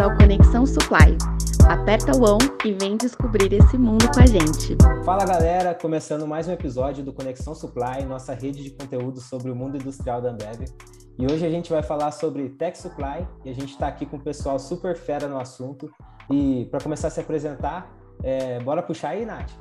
Ao Conexão Supply. Aperta o on e vem descobrir esse mundo com a gente. Fala galera, começando mais um episódio do Conexão Supply, nossa rede de conteúdo sobre o mundo industrial da Ambev. E hoje a gente vai falar sobre Tech Supply e a gente está aqui com o pessoal super fera no assunto. E para começar a se apresentar, é, bora puxar aí, Nath?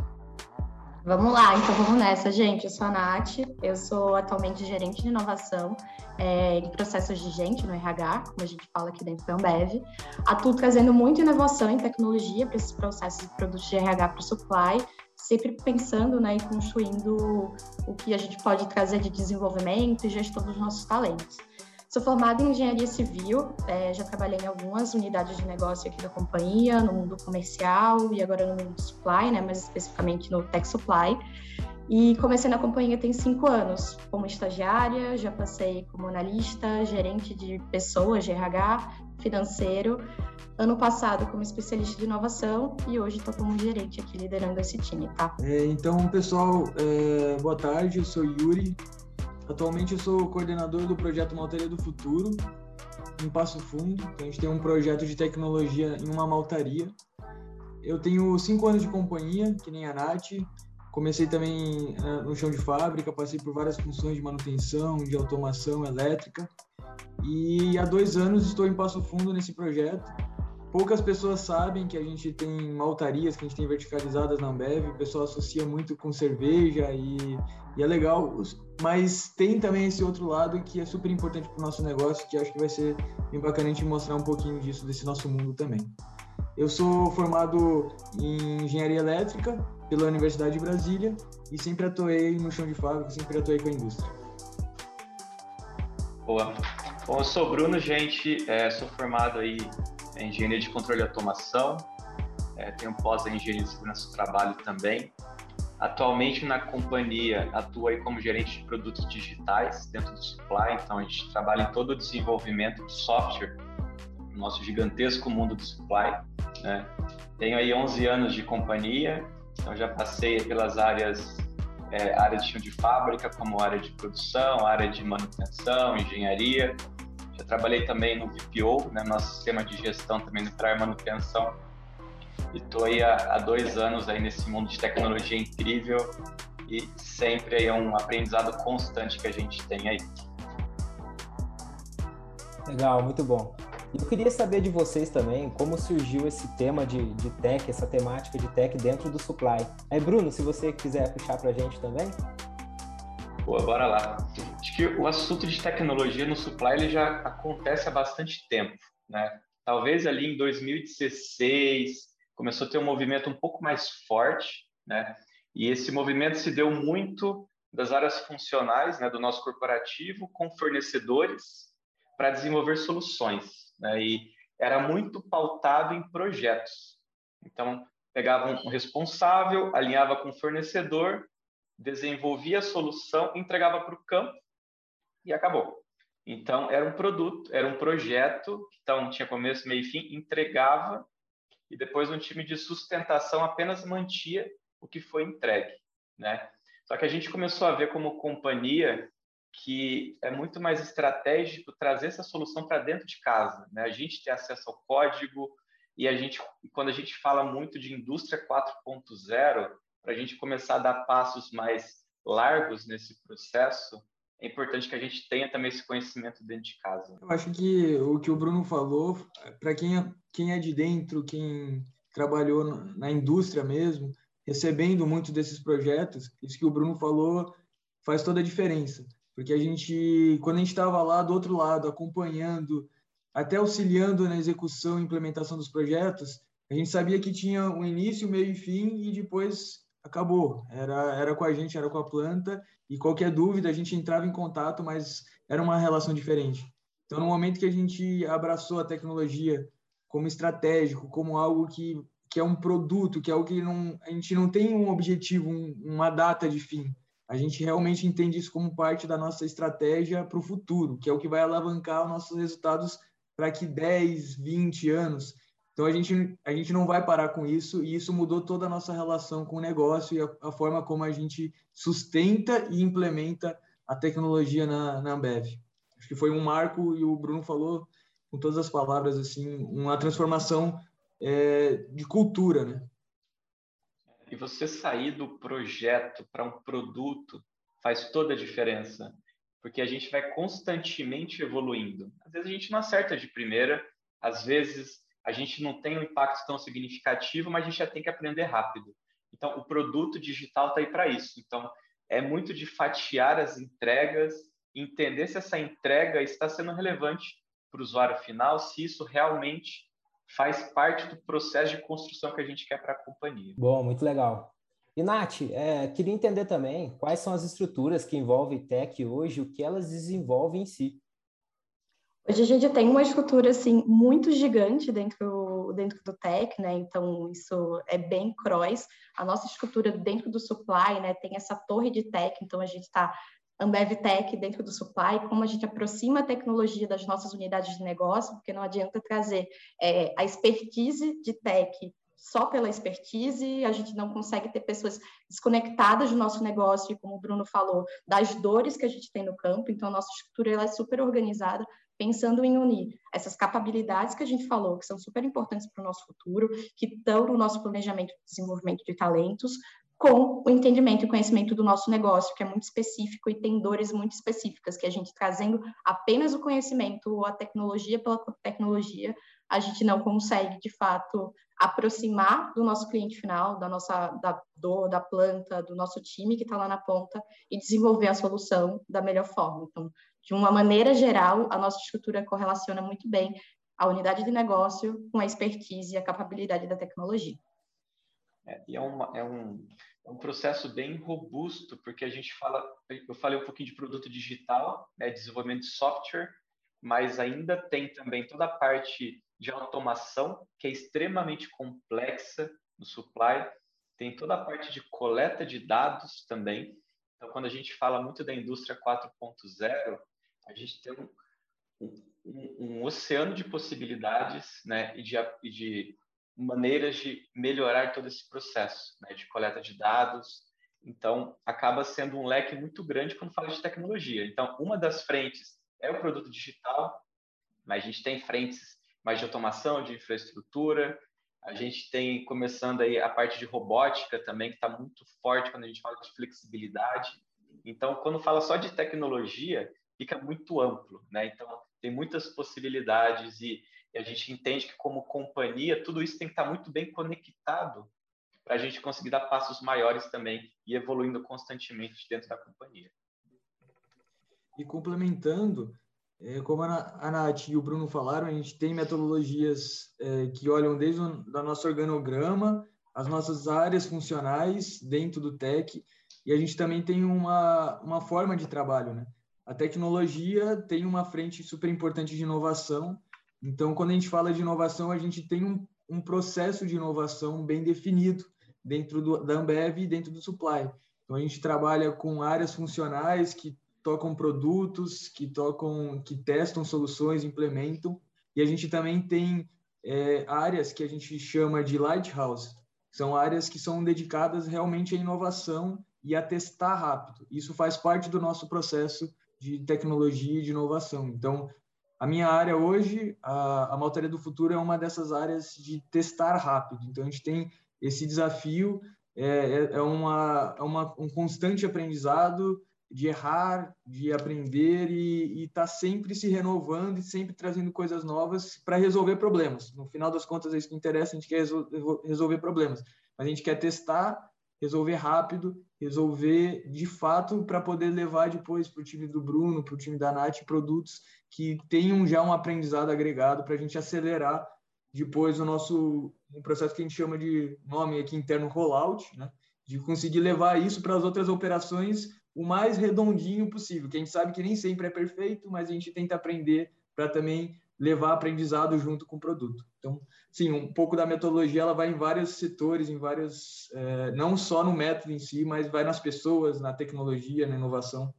Vamos lá, então vamos nessa, gente. Eu sou a Nath, eu sou atualmente gerente de inovação é, em processos de gente no RH, como a gente fala aqui dentro da Ambev. Atuo trazendo muita inovação em tecnologia para esses processos de produtos de RH para o supply, sempre pensando né, e construindo o que a gente pode trazer de desenvolvimento e gestão dos nossos talentos. Sou formada em engenharia civil, é, já trabalhei em algumas unidades de negócio aqui da companhia, no mundo comercial e agora no mundo supply, né, mais especificamente no tech supply. E comecei na companhia tem cinco anos, como estagiária, já passei como analista, gerente de pessoas, de RH, financeiro. Ano passado como especialista de inovação e hoje estou como gerente aqui liderando esse time, tá? É, então, pessoal, é, boa tarde, eu sou Yuri, Atualmente eu sou coordenador do projeto Maltaria do Futuro, em Passo Fundo. Então, a gente tem um projeto de tecnologia em uma maltaria. Eu tenho cinco anos de companhia, que nem a Nath. Comecei também uh, no chão de fábrica, passei por várias funções de manutenção, de automação elétrica. E há dois anos estou em Passo Fundo nesse projeto. Poucas pessoas sabem que a gente tem maltarias, que a gente tem verticalizadas na Ambev. O pessoal associa muito com cerveja e, e é legal. Mas tem também esse outro lado que é super importante para o nosso negócio, que acho que vai ser bem bacana a gente mostrar um pouquinho disso, desse nosso mundo também. Eu sou formado em engenharia elétrica pela Universidade de Brasília e sempre atuei no chão de fábrica, sempre atuei com a indústria. Boa. Bom, eu sou Bruno, gente, é, sou formado aí em engenharia de controle e automação, é, tenho pós em engenharia de segurança do trabalho também. Atualmente na companhia atuo aí como gerente de produtos digitais dentro do supply, então a gente trabalha em todo o desenvolvimento de software no nosso gigantesco mundo do supply. Né? Tenho aí 11 anos de companhia, então já passei pelas áreas é, área de chão de fábrica, como área de produção, área de manutenção, engenharia, já trabalhei também no VPO, né, nosso sistema de gestão também nuclear manutenção. E estou aí há, há, dois anos aí nesse mundo de tecnologia incrível e sempre aí é um aprendizado constante que a gente tem aí. Legal, muito bom. Eu queria saber de vocês também como surgiu esse tema de, de tech, essa temática de tech dentro do supply. Aí, Bruno, se você quiser puxar para a gente também. Boa, bora lá. Acho que o assunto de tecnologia no supply ele já acontece há bastante tempo, né? Talvez ali em 2016 começou a ter um movimento um pouco mais forte, né? E esse movimento se deu muito das áreas funcionais, né, do nosso corporativo com fornecedores para desenvolver soluções, né? E era muito pautado em projetos. Então, pegava um responsável, alinhava com o fornecedor desenvolvia a solução, entregava para o campo e acabou. Então, era um produto, era um projeto, então tinha começo, meio e fim, entregava e depois um time de sustentação apenas mantia o que foi entregue, né? Só que a gente começou a ver como companhia que é muito mais estratégico trazer essa solução para dentro de casa, né? A gente ter acesso ao código e a gente, quando a gente fala muito de indústria 4.0, para a gente começar a dar passos mais largos nesse processo, é importante que a gente tenha também esse conhecimento dentro de casa. Eu acho que o que o Bruno falou, para quem, é, quem é de dentro, quem trabalhou na indústria mesmo, recebendo muito desses projetos, isso que o Bruno falou faz toda a diferença. Porque a gente, quando a gente estava lá do outro lado, acompanhando, até auxiliando na execução e implementação dos projetos, a gente sabia que tinha um início, meio e fim, e depois acabou. Era, era com a gente, era com a planta, e qualquer dúvida a gente entrava em contato, mas era uma relação diferente. Então, no momento que a gente abraçou a tecnologia como estratégico, como algo que, que é um produto, que é algo que não, a gente não tem um objetivo, um, uma data de fim. A gente realmente entende isso como parte da nossa estratégia para o futuro, que é o que vai alavancar os nossos resultados para que 10, 20 anos então a gente, a gente não vai parar com isso e isso mudou toda a nossa relação com o negócio e a, a forma como a gente sustenta e implementa a tecnologia na, na Ambev. Acho que foi um marco e o Bruno falou com todas as palavras, assim, uma transformação é, de cultura, né? E você sair do projeto para um produto faz toda a diferença, porque a gente vai constantemente evoluindo. Às vezes a gente não acerta de primeira, às vezes a gente não tem um impacto tão significativo, mas a gente já tem que aprender rápido. Então, o produto digital está aí para isso. Então, é muito de fatiar as entregas, entender se essa entrega está sendo relevante para o usuário final, se isso realmente faz parte do processo de construção que a gente quer para a companhia. Bom, muito legal. E, Nath, é, queria entender também quais são as estruturas que envolvem tech hoje, o que elas desenvolvem em si. Hoje a gente tem uma estrutura assim muito gigante dentro dentro do tech, né? Então isso é bem cross. A nossa estrutura dentro do supply, né, tem essa torre de tech. Então a gente está Ambev Tech dentro do supply, como a gente aproxima a tecnologia das nossas unidades de negócio, porque não adianta trazer é, a expertise de tech só pela expertise, a gente não consegue ter pessoas desconectadas do nosso negócio, e como o Bruno falou, das dores que a gente tem no campo, então a nossa estrutura ela é super organizada, pensando em unir essas capacidades que a gente falou, que são super importantes para o nosso futuro, que estão no nosso planejamento de desenvolvimento de talentos, com o entendimento e conhecimento do nosso negócio, que é muito específico e tem dores muito específicas, que a gente trazendo apenas o conhecimento ou a tecnologia pela tecnologia, a gente não consegue, de fato, aproximar do nosso cliente final, da nossa da dor, da planta, do nosso time que está lá na ponta e desenvolver a solução da melhor forma. Então, de uma maneira geral, a nossa estrutura correlaciona muito bem a unidade de negócio com a expertise e a capacidade da tecnologia. É, e é, uma, é, um, é um processo bem robusto, porque a gente fala, eu falei um pouquinho de produto digital, né, desenvolvimento de software, mas ainda tem também toda a parte de automação, que é extremamente complexa no supply, tem toda a parte de coleta de dados também. Então, quando a gente fala muito da indústria 4.0, a gente tem um, um, um, oceano de possibilidades né, e, de, de maneiras de melhorar todo esse processo né, de coleta de dados. Então, acaba sendo um leque muito grande quando fala de tecnologia. Então, uma das frentes é o produto digital, mas a gente tem frentes mais de automação, de infraestrutura. A gente tem começando aí a parte de robótica também, que está muito forte quando a gente fala de flexibilidade. Então, quando fala só de tecnologia, fica muito amplo, né? Então, tem muitas possibilidades e, e a gente entende que, como companhia, tudo isso tem que estar tá muito bem conectado para a gente conseguir dar passos maiores também e evoluindo constantemente dentro da companhia. E complementando, como a Nath e o Bruno falaram, a gente tem metodologias é, que olham desde o da nosso organograma, as nossas áreas funcionais dentro do TEC, e a gente também tem uma, uma forma de trabalho. Né? A tecnologia tem uma frente super importante de inovação, então, quando a gente fala de inovação, a gente tem um, um processo de inovação bem definido dentro do, da Ambev e dentro do supply. Então, a gente trabalha com áreas funcionais que tocam produtos, que tocam, que testam soluções, implementam. E a gente também tem é, áreas que a gente chama de lighthouse, são áreas que são dedicadas realmente à inovação e a testar rápido. Isso faz parte do nosso processo de tecnologia e de inovação. Então, a minha área hoje, a, a Maltaria do Futuro, é uma dessas áreas de testar rápido. Então, a gente tem esse desafio, é, é, é uma, é uma, um constante aprendizado, de errar, de aprender e estar tá sempre se renovando e sempre trazendo coisas novas para resolver problemas. No final das contas, é isso que interessa, a gente quer resolver problemas. Mas a gente quer testar, resolver rápido, resolver de fato para poder levar depois para o time do Bruno, para o time da Nath, produtos que tenham já um aprendizado agregado para a gente acelerar depois o nosso um processo que a gente chama de nome aqui interno rollout, né? de conseguir levar isso para as outras operações o mais redondinho possível, que a gente sabe que nem sempre é perfeito, mas a gente tenta aprender para também levar aprendizado junto com o produto. Então, sim, um pouco da metodologia ela vai em vários setores, em vários, é, não só no método em si, mas vai nas pessoas, na tecnologia, na inovação.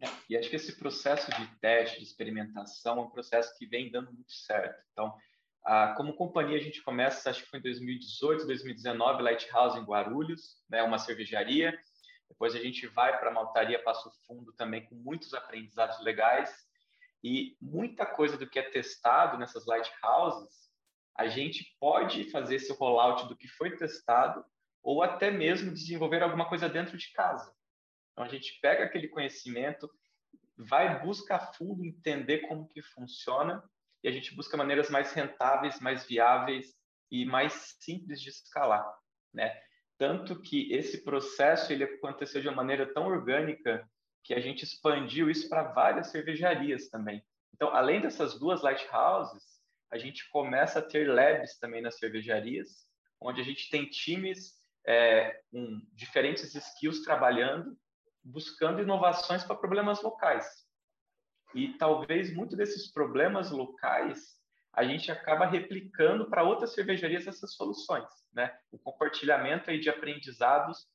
É, e acho que esse processo de teste, de experimentação, é um processo que vem dando muito certo. Então, como companhia, a gente começa, acho que foi em 2018, 2019, Lighthouse em Guarulhos, né, uma cervejaria. Depois a gente vai para a Maltaria Passo Fundo também com muitos aprendizados legais. E muita coisa do que é testado nessas lighthouses, a gente pode fazer esse rollout do que foi testado ou até mesmo desenvolver alguma coisa dentro de casa. Então a gente pega aquele conhecimento, vai buscar fundo entender como que funciona e a gente busca maneiras mais rentáveis, mais viáveis e mais simples de escalar, né? Tanto que esse processo ele aconteceu de uma maneira tão orgânica que a gente expandiu isso para várias cervejarias também. Então, além dessas duas lighthouses, a gente começa a ter labs também nas cervejarias, onde a gente tem times é, com diferentes skills trabalhando, buscando inovações para problemas locais. E talvez muito desses problemas locais a gente acaba replicando para outras cervejarias essas soluções, né? O compartilhamento aí de aprendizados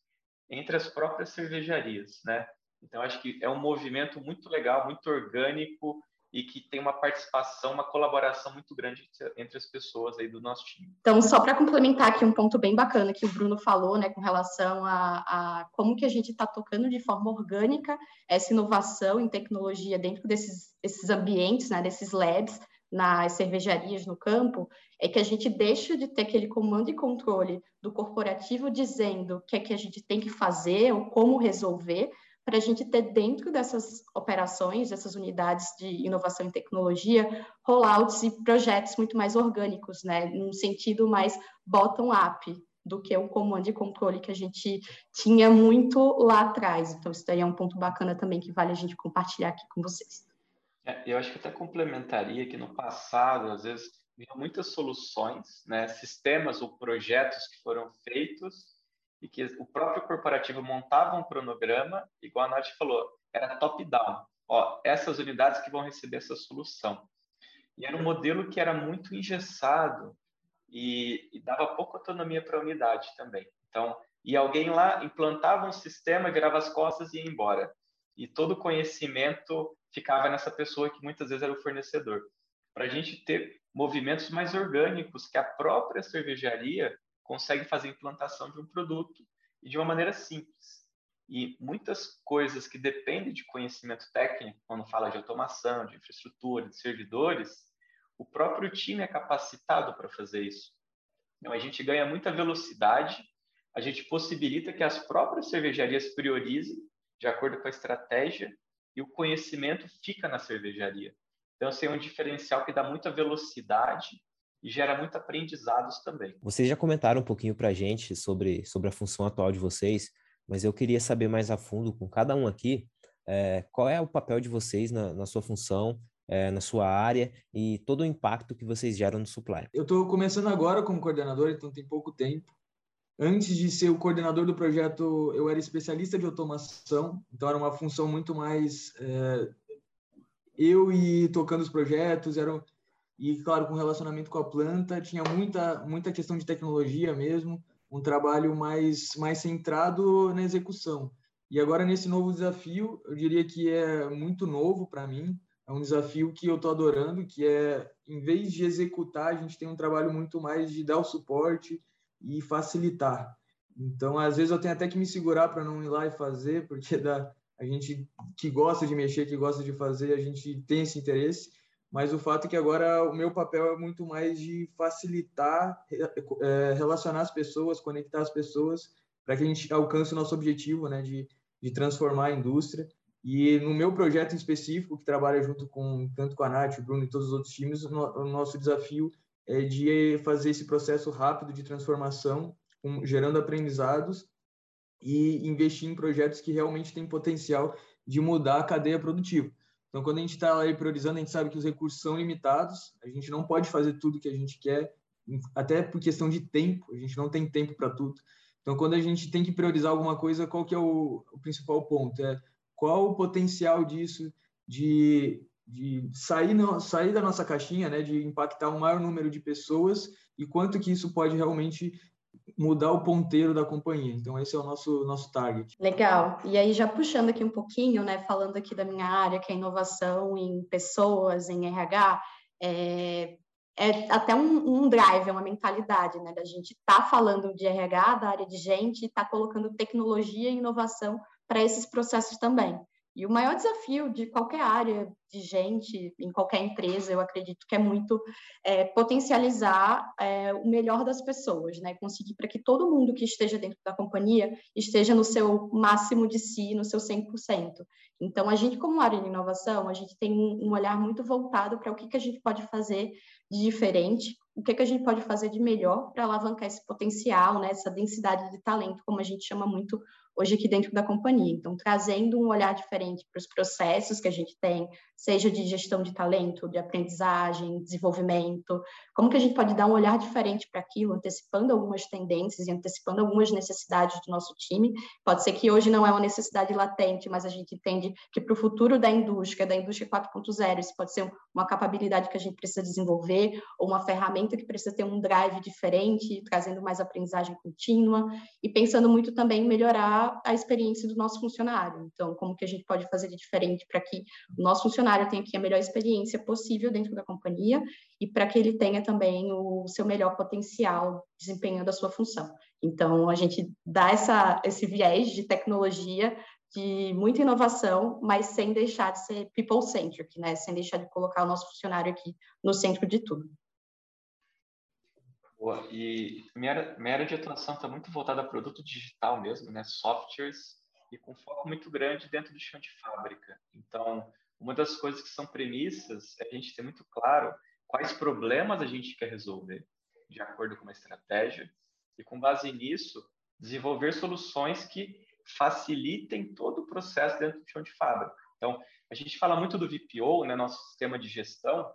entre as próprias cervejarias, né? Então acho que é um movimento muito legal, muito orgânico e que tem uma participação, uma colaboração muito grande entre as pessoas aí do nosso time. Então, só para complementar aqui um ponto bem bacana que o Bruno falou, né, com relação a, a como que a gente está tocando de forma orgânica essa inovação em tecnologia dentro desses, desses ambientes, né, desses labs, nas cervejarias no campo, é que a gente deixa de ter aquele comando e controle do corporativo dizendo o que é que a gente tem que fazer ou como resolver, para a gente ter dentro dessas operações, dessas unidades de inovação e tecnologia, rollouts e projetos muito mais orgânicos, né, num sentido mais bottom-up do que o comando e controle que a gente tinha muito lá atrás. Então, isso daí é um ponto bacana também que vale a gente compartilhar aqui com vocês. É, eu acho que até complementaria que no passado, às vezes, havia muitas soluções, né, sistemas ou projetos que foram feitos e que o próprio corporativo montava um cronograma, igual a Nath falou, era top-down. Ó, essas unidades que vão receber essa solução. E era um modelo que era muito engessado e, e dava pouca autonomia para a unidade também. Então, e alguém lá implantava um sistema, virava as costas e ia embora. E todo o conhecimento ficava nessa pessoa que muitas vezes era o fornecedor. Para a gente ter movimentos mais orgânicos, que a própria cervejaria consegue fazer implantação de um produto e de uma maneira simples. E muitas coisas que dependem de conhecimento técnico, quando fala de automação, de infraestrutura, de servidores, o próprio time é capacitado para fazer isso. Então, a gente ganha muita velocidade, a gente possibilita que as próprias cervejarias priorizem de acordo com a estratégia e o conhecimento fica na cervejaria. Então, esse é um diferencial que dá muita velocidade e gera muito aprendizados também. Vocês já comentaram um pouquinho para a gente sobre, sobre a função atual de vocês, mas eu queria saber mais a fundo com cada um aqui é, qual é o papel de vocês na, na sua função, é, na sua área e todo o impacto que vocês geram no supply. Eu estou começando agora como coordenador, então tem pouco tempo. Antes de ser o coordenador do projeto, eu era especialista de automação, então era uma função muito mais é, eu e tocando os projetos, era e claro com relacionamento com a planta tinha muita muita questão de tecnologia mesmo, um trabalho mais mais centrado na execução. E agora nesse novo desafio, eu diria que é muito novo para mim, é um desafio que eu estou adorando, que é em vez de executar, a gente tem um trabalho muito mais de dar o suporte e facilitar. Então, às vezes eu tenho até que me segurar para não ir lá e fazer, porque da, a gente que gosta de mexer, que gosta de fazer, a gente tem esse interesse, mas o fato é que agora o meu papel é muito mais de facilitar, é, relacionar as pessoas, conectar as pessoas, para que a gente alcance o nosso objetivo, né, de, de transformar a indústria. E no meu projeto em específico, que trabalha junto com tanto com a Nath, o Bruno e todos os outros times, o nosso desafio é de fazer esse processo rápido de transformação, um, gerando aprendizados e investir em projetos que realmente têm potencial de mudar a cadeia produtiva. Então, quando a gente está aí priorizando, a gente sabe que os recursos são limitados, a gente não pode fazer tudo que a gente quer, até por questão de tempo, a gente não tem tempo para tudo. Então, quando a gente tem que priorizar alguma coisa, qual que é o, o principal ponto? É qual o potencial disso de de sair, sair da nossa caixinha, né, de impactar um maior número de pessoas e quanto que isso pode realmente mudar o ponteiro da companhia. Então esse é o nosso nosso target. Legal. E aí já puxando aqui um pouquinho, né, falando aqui da minha área, que é inovação em pessoas, em RH, é, é até um, um, drive, é uma mentalidade, né, da gente tá falando de RH, da área de gente, e tá colocando tecnologia e inovação para esses processos também. E o maior desafio de qualquer área de gente, em qualquer empresa, eu acredito que é muito é, potencializar é, o melhor das pessoas, né? Conseguir para que todo mundo que esteja dentro da companhia esteja no seu máximo de si, no seu 100%. Então, a gente, como área de inovação, a gente tem um olhar muito voltado para o que, que a gente pode fazer de diferente, o que, que a gente pode fazer de melhor para alavancar esse potencial, né, essa densidade de talento, como a gente chama muito hoje aqui dentro da companhia. Então, trazendo um olhar diferente para os processos que a gente tem, seja de gestão de talento, de aprendizagem, desenvolvimento, como que a gente pode dar um olhar diferente para aquilo, antecipando algumas tendências e antecipando algumas necessidades do nosso time. Pode ser que hoje não é uma necessidade latente, mas a gente entende que para o futuro da indústria, da indústria 4.0, isso pode ser uma capacidade que a gente precisa desenvolver, ou uma ferramenta que precisa ter um drive diferente, trazendo mais aprendizagem contínua, e pensando muito também em melhorar a experiência do nosso funcionário. Então, como que a gente pode fazer de diferente para que o nosso funcionário tenha aqui a melhor experiência possível dentro da companhia e para que ele tenha também o seu melhor potencial desempenhando a sua função. Então, a gente dá essa, esse viés de tecnologia de muita inovação, mas sem deixar de ser people-centric, né? Sem deixar de colocar o nosso funcionário aqui no centro de tudo. Boa. E minha área, minha área de atuação está muito voltada a produto digital mesmo, né? Softwares e com foco muito grande dentro do chão de fábrica. Então, uma das coisas que são premissas é a gente ter muito claro quais problemas a gente quer resolver, de acordo com uma estratégia, e com base nisso, desenvolver soluções que facilitem todo o processo dentro do chão de fábrica. Então, a gente fala muito do VPO, né, nosso sistema de gestão,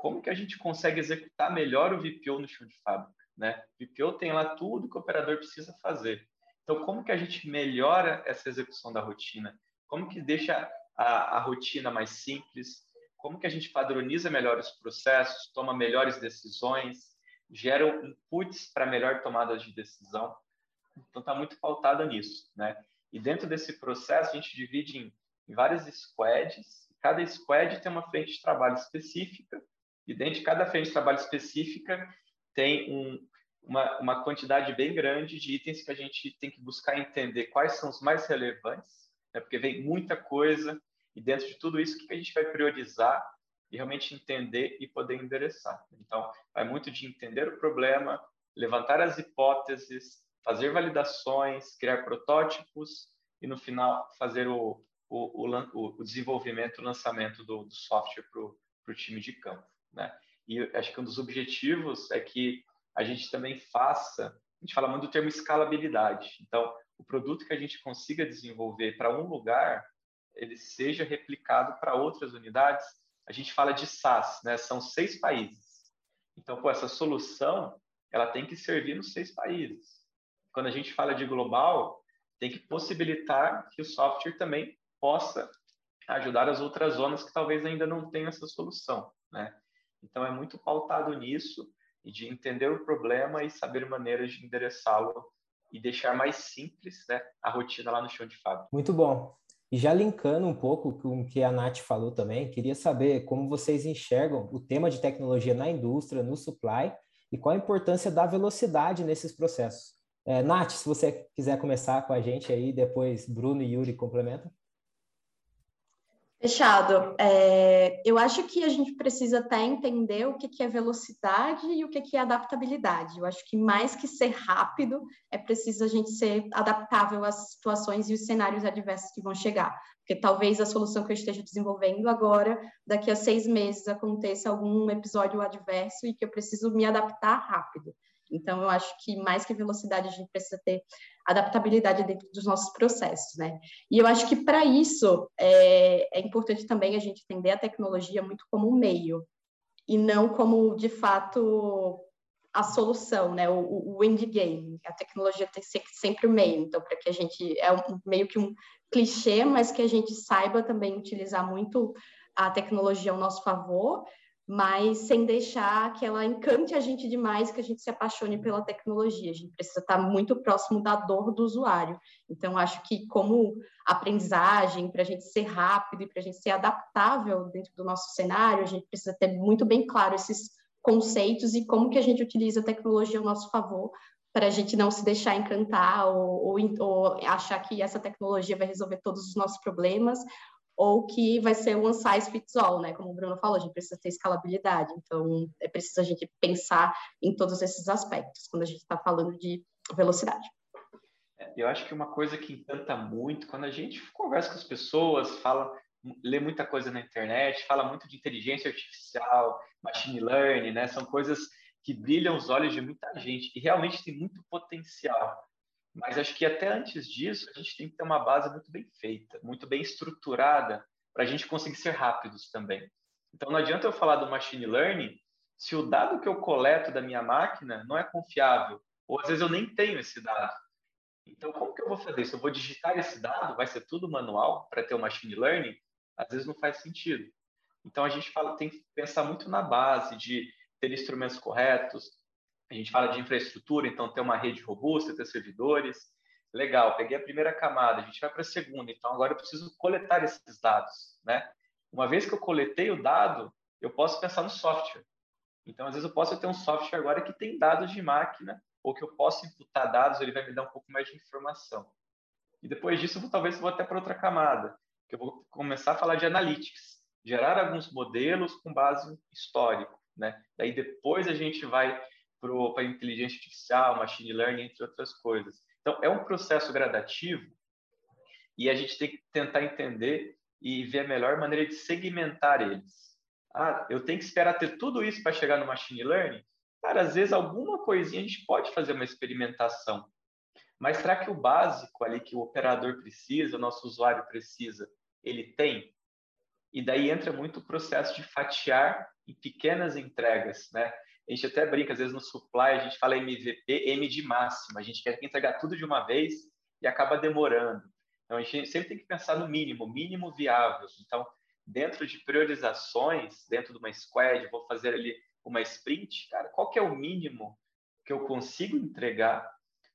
como que a gente consegue executar melhor o VPO no chão de fábrica, né? O VPO tem lá tudo que o operador precisa fazer. Então, como que a gente melhora essa execução da rotina? Como que deixa a, a rotina mais simples? Como que a gente padroniza melhor os processos, toma melhores decisões, gera inputs para melhor tomada de decisão? Então, está muito pautado nisso, né? E dentro desse processo, a gente divide em, em várias squads. Cada squad tem uma frente de trabalho específica e dentro de cada frente de trabalho específica tem um, uma, uma quantidade bem grande de itens que a gente tem que buscar entender quais são os mais relevantes, né? porque vem muita coisa, e dentro de tudo isso, o que a gente vai priorizar e realmente entender e poder endereçar. Então, vai muito de entender o problema, levantar as hipóteses, fazer validações, criar protótipos e, no final, fazer o, o, o, o desenvolvimento, o lançamento do, do software para o time de campo. Né? E acho que um dos objetivos é que a gente também faça, a gente fala muito do termo escalabilidade. Então, o produto que a gente consiga desenvolver para um lugar, ele seja replicado para outras unidades. A gente fala de SaaS, né? São seis países. Então, pô, essa solução, ela tem que servir nos seis países. Quando a gente fala de global, tem que possibilitar que o software também possa ajudar as outras zonas que talvez ainda não tenham essa solução, né? Então, é muito pautado nisso e de entender o problema e saber maneiras de endereçá-lo e deixar mais simples né, a rotina lá no chão de fábrica. Muito bom. E já linkando um pouco com o que a Nath falou também, queria saber como vocês enxergam o tema de tecnologia na indústria, no supply, e qual a importância da velocidade nesses processos. É, Nath, se você quiser começar com a gente aí, depois Bruno e Yuri complementam. Fechado. É, eu acho que a gente precisa até entender o que, que é velocidade e o que, que é adaptabilidade. Eu acho que mais que ser rápido, é preciso a gente ser adaptável às situações e os cenários adversos que vão chegar. Porque talvez a solução que eu esteja desenvolvendo agora, daqui a seis meses, aconteça algum episódio adverso e que eu preciso me adaptar rápido. Então, eu acho que mais que velocidade, a gente precisa ter adaptabilidade dentro dos nossos processos, né? E eu acho que para isso é, é, importante também a gente entender a tecnologia muito como um meio e não como, de fato, a solução, né? O, o endgame. A tecnologia tem que ser sempre o meio. Então, para que a gente... É um, meio que um clichê, mas que a gente saiba também utilizar muito a tecnologia ao nosso favor mas sem deixar que ela encante a gente demais, que a gente se apaixone pela tecnologia. A gente precisa estar muito próximo da dor do usuário. Então, acho que como aprendizagem, para a gente ser rápido e para a gente ser adaptável dentro do nosso cenário, a gente precisa ter muito bem claro esses conceitos e como que a gente utiliza a tecnologia ao nosso favor para a gente não se deixar encantar ou, ou, ou, achar que essa tecnologia vai resolver todos os nossos problemas ou que vai ser one size fits all, né? Como o Bruno falou, a gente precisa ter escalabilidade, então é preciso a gente pensar em todos esses aspectos quando a gente está falando de velocidade. É, eu acho que uma coisa que encanta muito quando a gente conversa com as pessoas, fala, lê muita coisa na internet, fala muito de inteligência artificial, machine learning, né? São coisas que brilham os olhos de muita gente e realmente tem muito potencial. Mas acho que até antes disso, a gente tem que ter uma base muito bem feita, muito bem estruturada, para a gente conseguir ser rápidos também. Então, não adianta eu falar do machine learning se o dado que eu coleto da minha máquina não é confiável, ou às vezes eu nem tenho esse dado. Então, como que eu vou fazer isso? Eu vou digitar esse dado? Vai ser tudo manual para ter o machine learning? Às vezes não faz sentido. Então, a gente fala, tem que pensar muito na base de ter instrumentos corretos, a gente fala de infraestrutura, então ter uma rede robusta, ter servidores. Legal, peguei a primeira camada, a gente vai para a segunda, então agora eu preciso coletar esses dados, né? Uma vez que eu coletei o dado, eu posso pensar no software. Então, às vezes eu posso ter um software agora que tem dados de máquina, ou que eu posso imputar dados, ele vai me dar um pouco mais de informação. E depois disso, eu vou, talvez eu vou até para outra camada, que eu vou começar a falar de analytics, gerar alguns modelos com base histórico, né? Daí depois a gente vai para inteligência artificial, machine learning, entre outras coisas. Então, é um processo gradativo e a gente tem que tentar entender e ver a melhor maneira de segmentar eles. Ah, eu tenho que esperar ter tudo isso para chegar no machine learning? Cara, às vezes alguma coisinha a gente pode fazer uma experimentação. Mas será que o básico ali que o operador precisa, o nosso usuário precisa, ele tem? E daí entra muito o processo de fatiar em pequenas entregas, né? A gente até brinca, às vezes no supply a gente fala MVP, M de máxima, a gente quer entregar tudo de uma vez e acaba demorando. Então a gente sempre tem que pensar no mínimo, mínimo viável. Então, dentro de priorizações, dentro de uma squad, vou fazer ali uma sprint, cara, qual que é o mínimo que eu consigo entregar,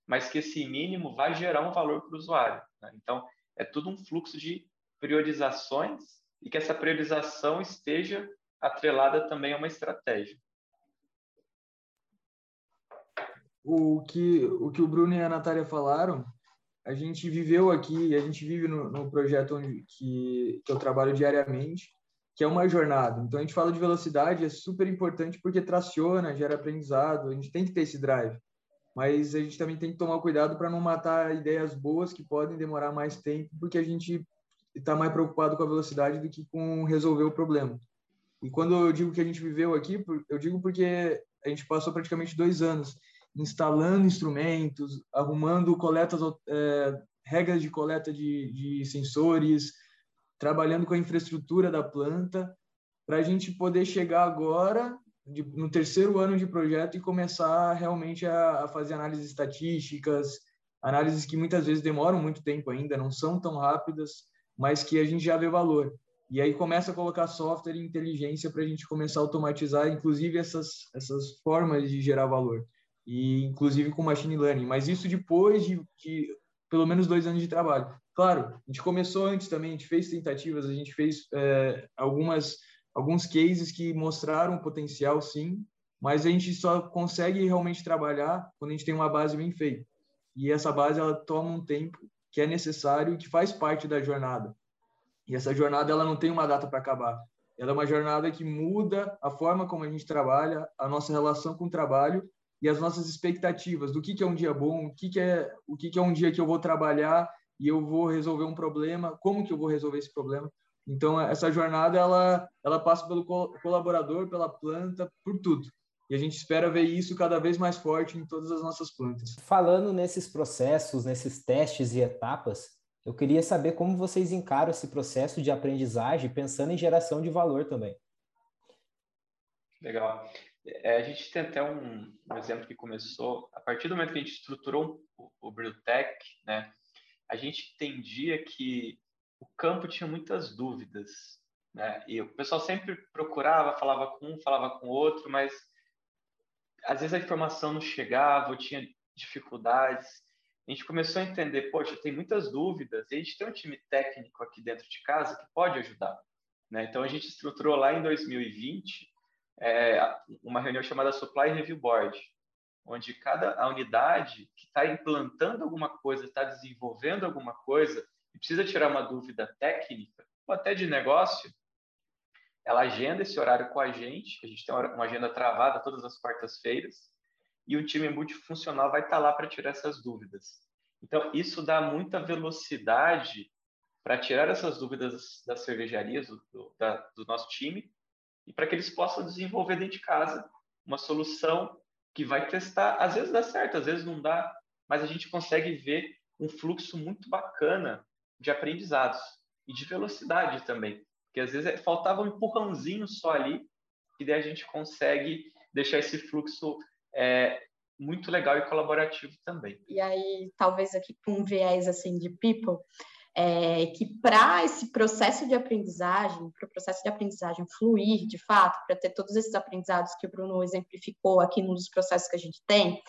mas que esse mínimo vai gerar um valor para o usuário. Né? Então, é tudo um fluxo de priorizações e que essa priorização esteja atrelada também a uma estratégia. O que, o que o Bruno e a Natália falaram, a gente viveu aqui, a gente vive no, no projeto onde, que, que eu trabalho diariamente, que é uma jornada. Então, a gente fala de velocidade, é super importante porque traciona, gera aprendizado, a gente tem que ter esse drive. Mas a gente também tem que tomar cuidado para não matar ideias boas que podem demorar mais tempo, porque a gente está mais preocupado com a velocidade do que com resolver o problema. E quando eu digo que a gente viveu aqui, eu digo porque a gente passou praticamente dois anos instalando instrumentos, arrumando coletas, é, regras de coleta de, de sensores, trabalhando com a infraestrutura da planta, para a gente poder chegar agora, de, no terceiro ano de projeto, e começar realmente a, a fazer análises estatísticas, análises que muitas vezes demoram muito tempo ainda, não são tão rápidas, mas que a gente já vê valor. E aí começa a colocar software e inteligência para a gente começar a automatizar, inclusive essas, essas formas de gerar valor e inclusive com machine learning, mas isso depois de, de, pelo menos dois anos de trabalho. Claro, a gente começou antes também, a gente fez tentativas, a gente fez é, algumas alguns cases que mostraram potencial, sim, mas a gente só consegue realmente trabalhar quando a gente tem uma base bem feita. E essa base ela toma um tempo que é necessário e que faz parte da jornada. E essa jornada ela não tem uma data para acabar. Ela é uma jornada que muda a forma como a gente trabalha, a nossa relação com o trabalho e as nossas expectativas do que, que é um dia bom, o que, que é o que, que é um dia que eu vou trabalhar e eu vou resolver um problema, como que eu vou resolver esse problema. Então essa jornada ela ela passa pelo colaborador, pela planta, por tudo. E a gente espera ver isso cada vez mais forte em todas as nossas plantas. Falando nesses processos, nesses testes e etapas, eu queria saber como vocês encaram esse processo de aprendizagem, pensando em geração de valor também. Legal. É, a gente tem até um, um, exemplo que começou, a partir do momento que a gente estruturou o, o né, a gente entendia que o campo tinha muitas dúvidas, né, e o pessoal sempre procurava, falava com um, falava com outro, mas às vezes a informação não chegava, ou tinha dificuldades. A gente começou a entender, poxa, tem muitas dúvidas, e a gente tem um time técnico aqui dentro de casa que pode ajudar. Né? Então a gente estruturou lá em 2020 é, uma reunião chamada Supply Review Board, onde cada unidade que está implantando alguma coisa, está desenvolvendo alguma coisa e precisa tirar uma dúvida técnica, ou até de negócio, ela agenda esse horário com a gente, a gente tem uma agenda travada todas as quartas-feiras, e o time multifuncional vai estar lá para tirar essas dúvidas. Então, isso dá muita velocidade para tirar essas dúvidas das cervejarias, do, do, da, do nosso time, e para que eles possam desenvolver dentro de casa uma solução que vai testar. Às vezes dá certo, às vezes não dá, mas a gente consegue ver um fluxo muito bacana de aprendizados e de velocidade também. Porque às vezes faltava um empurrãozinho só ali, e daí a gente consegue deixar esse fluxo é, muito legal e colaborativo também. E aí, talvez aqui com um viés assim de people, é, que para esse processo de aprendizagem, para o processo de aprendizagem fluir de fato, para ter todos esses aprendizados que o Bruno exemplificou aqui num dos processos que a gente tem,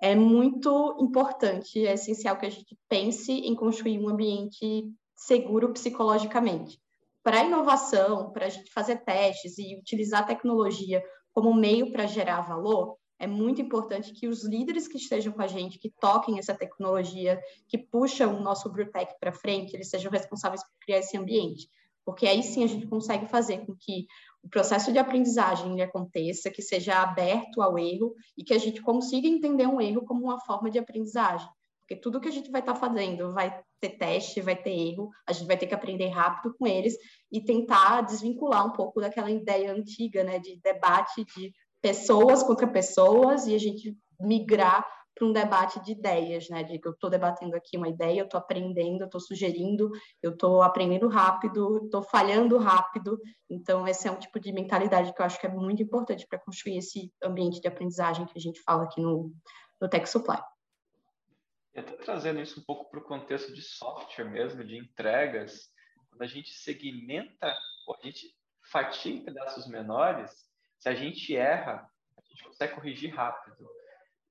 é muito importante, é essencial que a gente pense em construir um ambiente seguro psicologicamente. Para a inovação, para a gente fazer testes e utilizar a tecnologia como meio para gerar valor, é muito importante que os líderes que estejam com a gente, que toquem essa tecnologia, que puxam o nosso Brewtech para frente, eles sejam responsáveis por criar esse ambiente. Porque aí sim a gente consegue fazer com que o processo de aprendizagem aconteça, que seja aberto ao erro e que a gente consiga entender um erro como uma forma de aprendizagem. Porque tudo que a gente vai estar tá fazendo vai ter teste, vai ter erro, a gente vai ter que aprender rápido com eles e tentar desvincular um pouco daquela ideia antiga, né, de debate, de pessoas contra pessoas e a gente migrar para um debate de ideias, né? De que eu estou debatendo aqui uma ideia, eu estou aprendendo, eu estou sugerindo, eu estou aprendendo rápido, estou falhando rápido. Então, esse é um tipo de mentalidade que eu acho que é muito importante para construir esse ambiente de aprendizagem que a gente fala aqui no, no Tech Supply. E até trazendo isso um pouco para o contexto de software mesmo, de entregas, quando a gente segmenta, a gente fatia em pedaços menores, se a gente erra, a gente consegue corrigir rápido.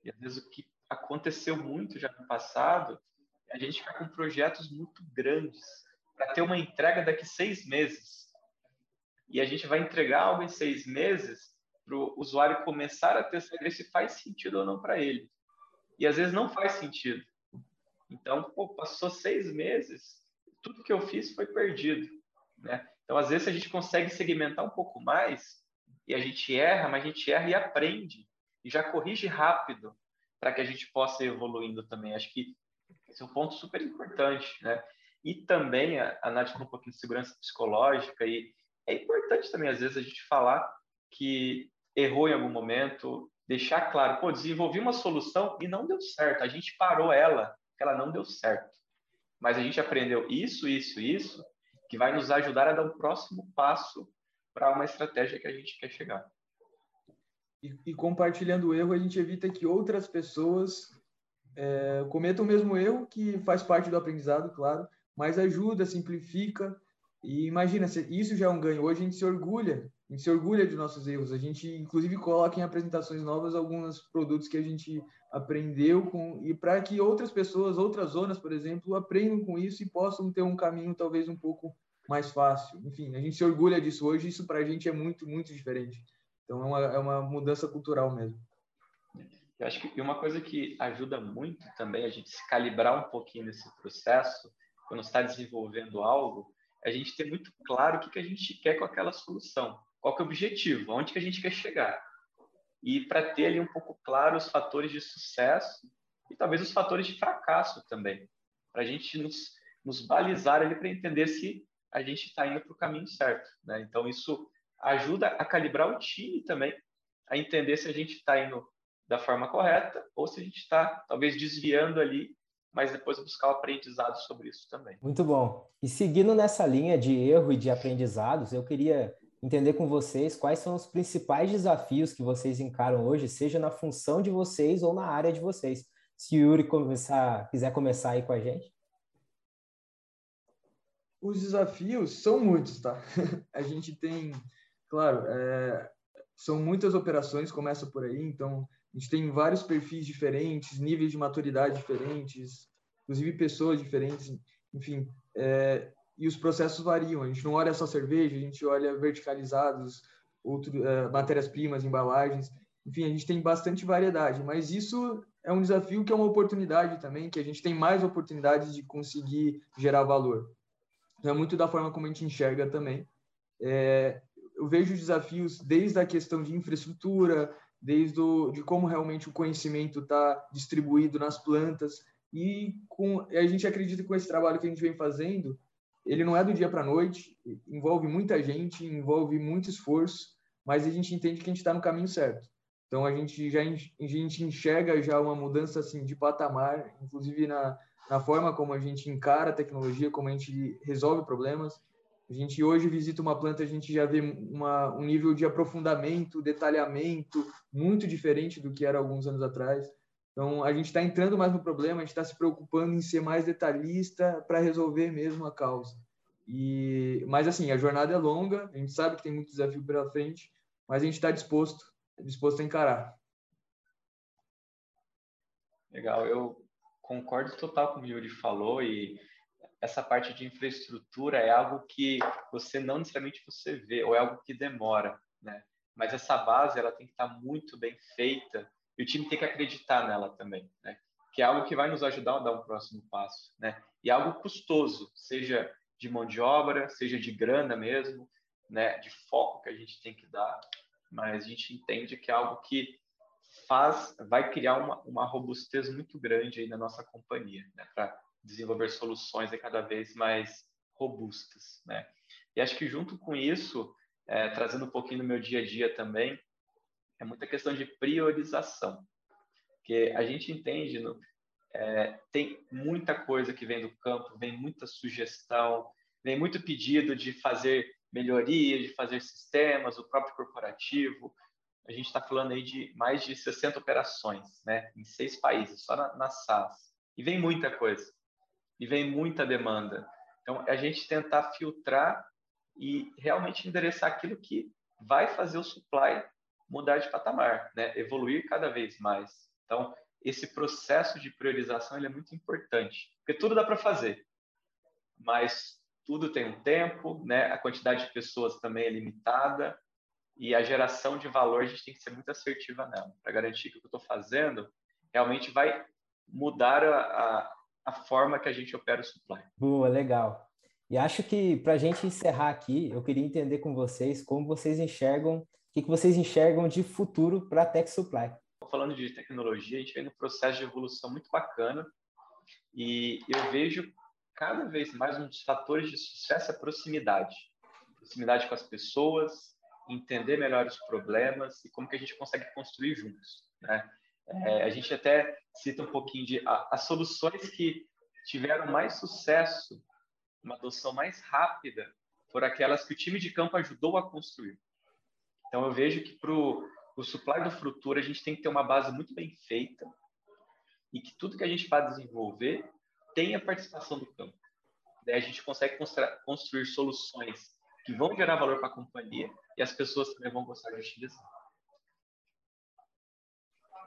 E às vezes o que aconteceu muito já no passado, a gente ficar com projetos muito grandes para ter uma entrega daqui seis meses. E a gente vai entregar algo em seis meses para o usuário começar a testar se faz sentido ou não para ele. E às vezes não faz sentido. Então, pô, passou seis meses, tudo que eu fiz foi perdido. Né? Então, às vezes, a gente consegue segmentar um pouco mais, e a gente erra, mas a gente erra e aprende e já corrige rápido para que a gente possa ir evoluindo também. Acho que esse é um ponto super importante, né? E também a, a Nath um pouquinho de segurança psicológica e é importante também às vezes a gente falar que errou em algum momento, deixar claro, pô, desenvolvi uma solução e não deu certo, a gente parou ela, ela não deu certo. Mas a gente aprendeu isso, isso, isso, que vai nos ajudar a dar um próximo passo para uma estratégia que a gente quer chegar. E, e, compartilhando o erro, a gente evita que outras pessoas é, cometam o mesmo erro, que faz parte do aprendizado, claro, mas ajuda, simplifica. E imagina, isso já é um ganho. Hoje a gente se orgulha, a gente se orgulha de nossos erros. A gente, inclusive, coloca em apresentações novas alguns produtos que a gente aprendeu com e para que outras pessoas, outras zonas, por exemplo, aprendam com isso e possam ter um caminho talvez um pouco mais fácil. Enfim, a gente se orgulha disso hoje, isso para a gente é muito, muito diferente. Então, é uma, é uma mudança cultural mesmo. Eu acho que uma coisa que ajuda muito também a gente se calibrar um pouquinho nesse processo, quando está desenvolvendo algo, é a gente ter muito claro o que, que a gente quer com aquela solução, qual que é o objetivo, onde que a gente quer chegar. E para ter ali um pouco claro os fatores de sucesso e talvez os fatores de fracasso também, para a gente nos, nos balizar ali para entender se a gente está indo para o caminho certo. Né? Então, isso ajuda a calibrar o time também, a entender se a gente está indo da forma correta ou se a gente está, talvez, desviando ali, mas depois buscar o aprendizado sobre isso também. Muito bom. E seguindo nessa linha de erro e de aprendizados, eu queria entender com vocês quais são os principais desafios que vocês encaram hoje, seja na função de vocês ou na área de vocês. Se o Yuri começar, quiser começar aí com a gente. Os desafios são muitos, tá? a gente tem, claro, é, são muitas operações, começa por aí, então a gente tem vários perfis diferentes, níveis de maturidade diferentes, inclusive pessoas diferentes, enfim, é, e os processos variam. A gente não olha só cerveja, a gente olha verticalizados, outro, é, matérias-primas, embalagens, enfim, a gente tem bastante variedade, mas isso é um desafio que é uma oportunidade também, que a gente tem mais oportunidades de conseguir gerar valor. Então, é muito da forma como a gente enxerga também. É, eu vejo desafios desde a questão de infraestrutura, desde o, de como realmente o conhecimento está distribuído nas plantas e com a gente acredita que com esse trabalho que a gente vem fazendo ele não é do dia para a noite envolve muita gente envolve muito esforço mas a gente entende que a gente está no caminho certo então a gente já a gente enxerga já uma mudança assim de patamar inclusive na, na forma como a gente encara a tecnologia como a gente resolve problemas a gente hoje visita uma planta, a gente já vê uma, um nível de aprofundamento, detalhamento muito diferente do que era alguns anos atrás. Então, a gente está entrando mais no problema, a gente está se preocupando em ser mais detalhista para resolver mesmo a causa. E, mas, assim, a jornada é longa, a gente sabe que tem muito desafio pela frente, mas a gente está disposto, disposto a encarar. Legal, eu concordo total com o Yuri falou e essa parte de infraestrutura é algo que você não necessariamente você vê, ou é algo que demora, né? Mas essa base, ela tem que estar muito bem feita e o time tem que acreditar nela também, né? Que é algo que vai nos ajudar a dar um próximo passo, né? E é algo custoso, seja de mão de obra, seja de grana mesmo, né? De foco que a gente tem que dar, mas a gente entende que é algo que faz, vai criar uma, uma robustez muito grande aí na nossa companhia, né? Para desenvolver soluções cada vez mais robustas, né? E acho que junto com isso, é, trazendo um pouquinho do meu dia a dia também, é muita questão de priorização, porque a gente entende, no, é, tem muita coisa que vem do campo, vem muita sugestão, vem muito pedido de fazer melhorias, de fazer sistemas, o próprio corporativo. A gente está falando aí de mais de 60 operações, né, em seis países, só na, na SaaS. E vem muita coisa e vem muita demanda. Então, a gente tentar filtrar e realmente endereçar aquilo que vai fazer o supply mudar de patamar, né? evoluir cada vez mais. Então, esse processo de priorização ele é muito importante, porque tudo dá para fazer, mas tudo tem um tempo, né? a quantidade de pessoas também é limitada, e a geração de valor a gente tem que ser muito assertiva nela, para garantir que o que eu estou fazendo realmente vai mudar a, a, a forma que a gente opera o supply. Boa, legal. E acho que para a gente encerrar aqui, eu queria entender com vocês como vocês enxergam, o que, que vocês enxergam de futuro para a Tech Supply. Falando de tecnologia, a gente vem num processo de evolução muito bacana e eu vejo cada vez mais um dos fatores de sucesso é a proximidade. Proximidade com as pessoas, entender melhor os problemas e como que a gente consegue construir juntos. Né? É, a gente até cita um pouquinho de a, as soluções que tiveram mais sucesso, uma adoção mais rápida, foram aquelas que o time de campo ajudou a construir. Então, eu vejo que para o supply do futuro, a gente tem que ter uma base muito bem feita e que tudo que a gente vai desenvolver tenha participação do campo. Daí a gente consegue construir soluções que vão gerar valor para a companhia e as pessoas também vão gostar de utilizar.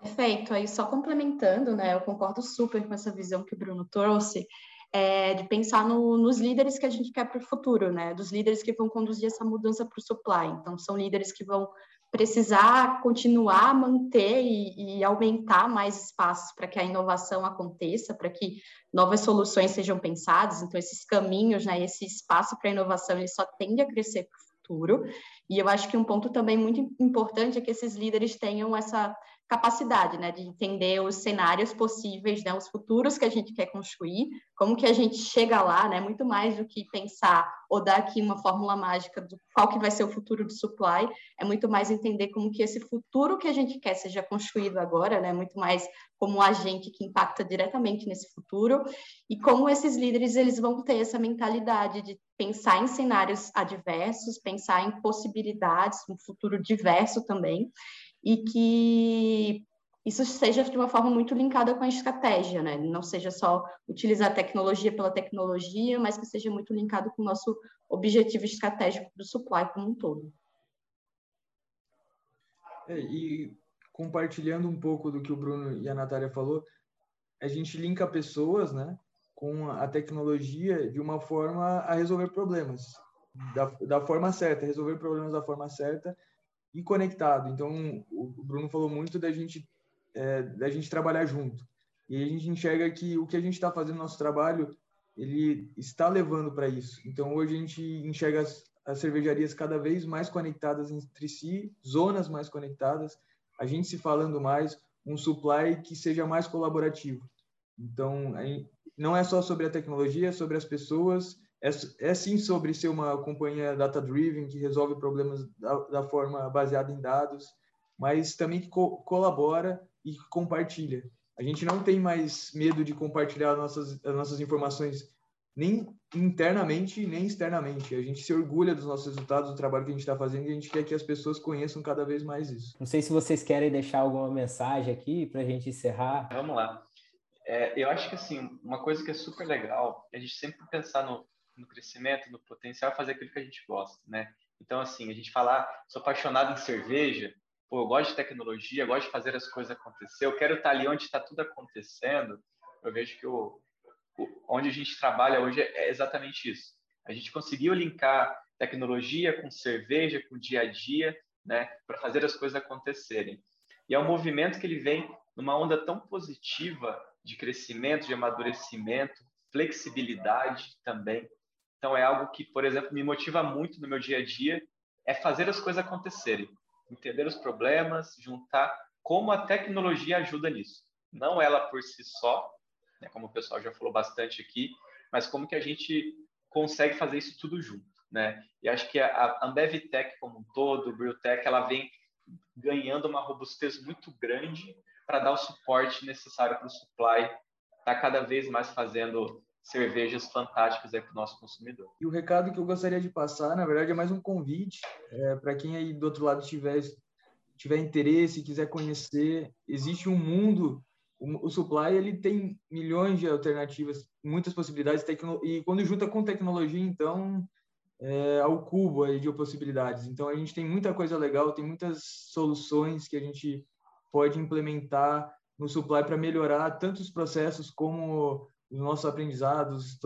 Perfeito. Aí só complementando, né? Eu concordo super com essa visão que o Bruno trouxe. É, de pensar no, nos líderes que a gente quer para o futuro, né? Dos líderes que vão conduzir essa mudança para o supply. Então, são líderes que vão precisar continuar, manter e, e aumentar mais espaços para que a inovação aconteça, para que novas soluções sejam pensadas. Então, esses caminhos, né? Esse espaço para inovação, ele só tende a crescer para o futuro. E eu acho que um ponto também muito importante é que esses líderes tenham essa capacidade, né, de entender os cenários possíveis, né, os futuros que a gente quer construir, como que a gente chega lá, né, muito mais do que pensar ou dar aqui uma fórmula mágica do qual que vai ser o futuro do supply, é muito mais entender como que esse futuro que a gente quer seja construído agora, né, muito mais como um agente que impacta diretamente nesse futuro e como esses líderes eles vão ter essa mentalidade de pensar em cenários adversos, pensar em possibilidades, um futuro diverso também, e que isso seja de uma forma muito linkada com a estratégia, né? Não seja só utilizar a tecnologia pela tecnologia, mas que seja muito linkado com o nosso objetivo estratégico do supply como um todo. É, e compartilhando um pouco do que o Bruno e a Natália falou, a gente linka pessoas, né, com a tecnologia de uma forma a resolver problemas, da, da forma certa, resolver problemas da forma certa e conectado. Então, o Bruno falou muito da gente, é, da gente trabalhar junto. E a gente enxerga que o que a gente está fazendo no nosso trabalho ele está levando para isso. Então, hoje a gente enxerga as, as cervejarias cada vez mais conectadas entre si, zonas mais conectadas, a gente se falando mais, um supply que seja mais colaborativo. Então, não é só sobre a tecnologia, é sobre as pessoas, é, é sim sobre ser uma companhia data-driven que resolve problemas da, da, forma baseada em dados, mas também que co colabora e compartilha. A gente não tem mais medo de compartilhar as nossas, as nossas informações nem internamente nem externamente. A gente se orgulha dos nossos resultados, do trabalho que a gente está fazendo e a gente quer que as pessoas conheçam cada vez mais isso. Não sei se vocês querem deixar alguma mensagem aqui para a gente encerrar. Vamos lá. É, eu acho que assim uma coisa que é super legal é a gente sempre pensar no, no crescimento, no potencial, fazer aquilo que a gente gosta, né? Então assim a gente falar, sou apaixonado em cerveja, pô, eu gosto de tecnologia, gosto de fazer as coisas acontecer, eu quero estar ali onde está tudo acontecendo. Eu vejo que o onde a gente trabalha hoje é exatamente isso. A gente conseguiu linkar tecnologia com cerveja, com dia a dia, né, para fazer as coisas acontecerem. E é um movimento que ele vem numa onda tão positiva de crescimento, de amadurecimento, flexibilidade também. Então é algo que, por exemplo, me motiva muito no meu dia a dia, é fazer as coisas acontecerem, entender os problemas, juntar como a tecnologia ajuda nisso. Não ela por si só, né, como o pessoal já falou bastante aqui, mas como que a gente consegue fazer isso tudo junto, né? E acho que a Ambev Tech como um todo, o Brewtech, ela vem ganhando uma robustez muito grande para dar o suporte necessário para o supply estar tá cada vez mais fazendo cervejas fantásticas para o nosso consumidor. E o recado que eu gostaria de passar, na verdade, é mais um convite é, para quem aí do outro lado tiver tiver interesse, quiser conhecer, existe um mundo o, o supply ele tem milhões de alternativas, muitas possibilidades e quando junta com tecnologia, então é, ao cubo aí de possibilidades. Então a gente tem muita coisa legal, tem muitas soluções que a gente pode implementar no supply para melhorar tanto os processos como os nossos aprendizados,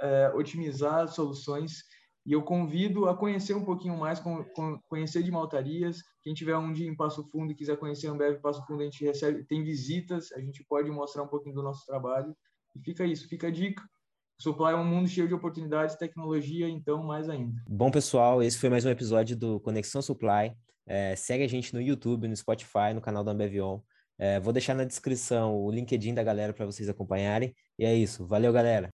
é, otimizar soluções e eu convido a conhecer um pouquinho mais, com, com, conhecer de maltarias. Quem tiver um dia em Passo Fundo e quiser conhecer Ambev Passo Fundo, a gente recebe, tem visitas, a gente pode mostrar um pouquinho do nosso trabalho. E fica isso, fica a dica. Supply é um mundo cheio de oportunidades, tecnologia, então mais ainda. Bom, pessoal, esse foi mais um episódio do Conexão Supply. É, segue a gente no YouTube, no Spotify, no canal da Ambevion. É, vou deixar na descrição o LinkedIn da galera para vocês acompanharem. E é isso. Valeu, galera!